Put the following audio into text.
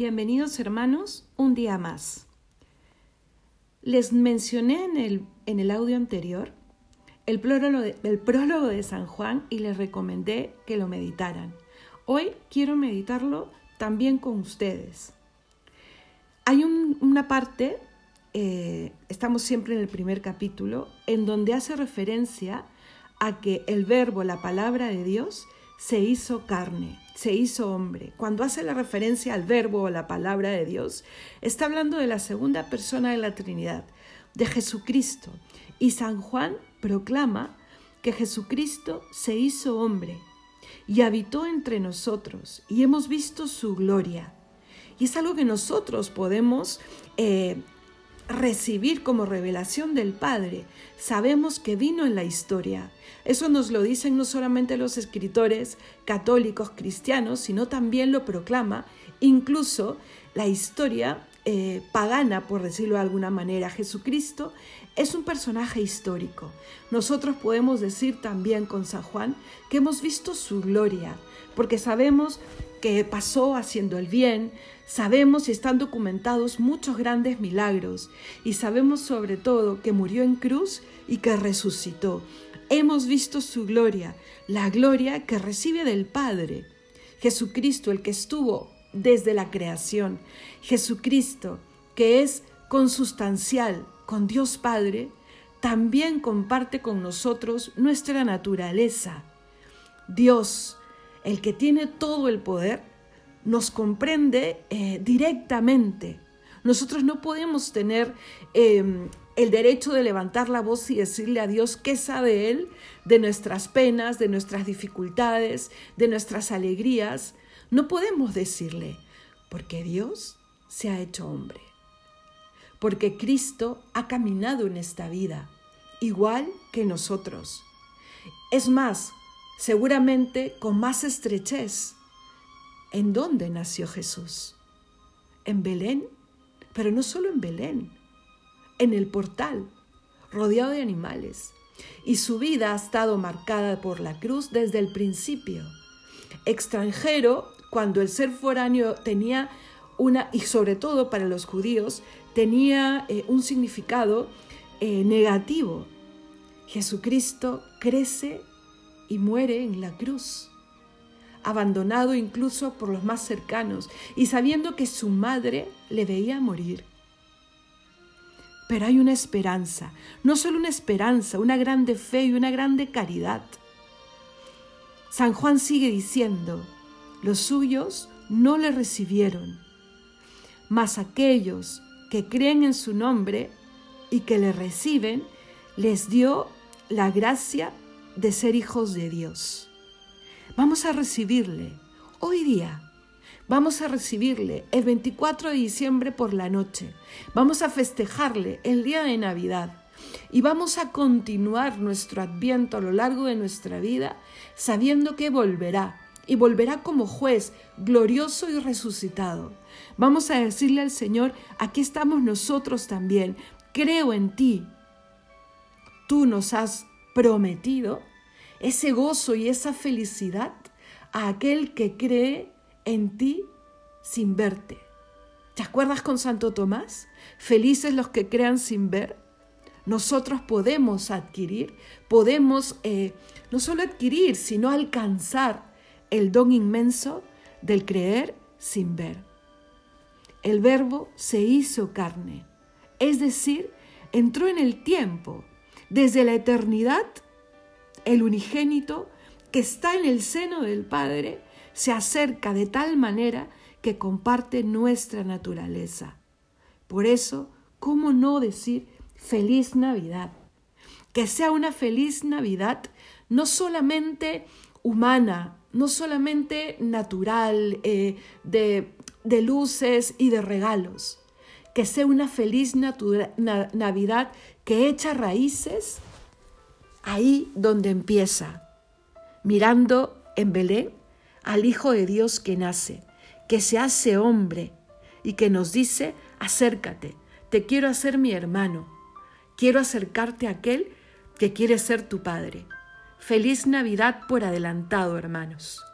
Bienvenidos hermanos, un día más. Les mencioné en el, en el audio anterior el prólogo, de, prólogo de San Juan y les recomendé que lo meditaran. Hoy quiero meditarlo también con ustedes. Hay un, una parte, eh, estamos siempre en el primer capítulo, en donde hace referencia a que el verbo, la palabra de Dios, se hizo carne, se hizo hombre. Cuando hace la referencia al verbo o la palabra de Dios, está hablando de la segunda persona de la Trinidad, de Jesucristo. Y San Juan proclama que Jesucristo se hizo hombre y habitó entre nosotros y hemos visto su gloria. Y es algo que nosotros podemos eh, recibir como revelación del Padre. Sabemos que vino en la historia. Eso nos lo dicen no solamente los escritores católicos cristianos, sino también lo proclama incluso la historia eh, pagana, por decirlo de alguna manera. Jesucristo es un personaje histórico. Nosotros podemos decir también con San Juan que hemos visto su gloria, porque sabemos que pasó haciendo el bien, sabemos y están documentados muchos grandes milagros y sabemos sobre todo que murió en cruz y que resucitó. Hemos visto su gloria, la gloria que recibe del Padre. Jesucristo, el que estuvo desde la creación. Jesucristo, que es consustancial con Dios Padre, también comparte con nosotros nuestra naturaleza. Dios, el que tiene todo el poder, nos comprende eh, directamente. Nosotros no podemos tener em, el derecho de levantar la voz y decirle a Dios qué sabe Él de nuestras penas, de nuestras dificultades, de nuestras alegrías. No podemos decirle, porque Dios se ha hecho hombre, porque Cristo ha caminado en esta vida, igual que nosotros. Es más, seguramente con más estrechez. ¿En dónde nació Jesús? En Belén, pero no solo en Belén, en el portal, rodeado de animales. Y su vida ha estado marcada por la cruz desde el principio. Extranjero, cuando el ser foráneo tenía una, y sobre todo para los judíos, tenía eh, un significado eh, negativo. Jesucristo crece y muere en la cruz, abandonado incluso por los más cercanos y sabiendo que su madre le veía morir. Pero hay una esperanza, no solo una esperanza, una grande fe y una grande caridad. San Juan sigue diciendo, los suyos no le recibieron, mas aquellos que creen en su nombre y que le reciben, les dio la gracia de ser hijos de Dios. Vamos a recibirle hoy día. Vamos a recibirle el 24 de diciembre por la noche. Vamos a festejarle el día de Navidad. Y vamos a continuar nuestro adviento a lo largo de nuestra vida sabiendo que volverá y volverá como juez glorioso y resucitado. Vamos a decirle al Señor, aquí estamos nosotros también, creo en ti. Tú nos has prometido ese gozo y esa felicidad a aquel que cree en ti sin verte. ¿Te acuerdas con Santo Tomás? Felices los que crean sin ver. Nosotros podemos adquirir, podemos eh, no solo adquirir, sino alcanzar el don inmenso del creer sin ver. El verbo se hizo carne, es decir, entró en el tiempo, desde la eternidad el unigénito que está en el seno del Padre se acerca de tal manera que comparte nuestra naturaleza. Por eso, ¿cómo no decir feliz Navidad? Que sea una feliz Navidad no solamente humana, no solamente natural, eh, de, de, luces y de regalos, que sea una feliz Navidad que echa raíces ahí donde empieza, mirando en Belén al Hijo de Dios que nace, que se hace hombre y que nos dice, acércate, te quiero hacer mi hermano, quiero acercarte a aquel que quiere ser tu Padre. Feliz Navidad por adelantado, hermanos.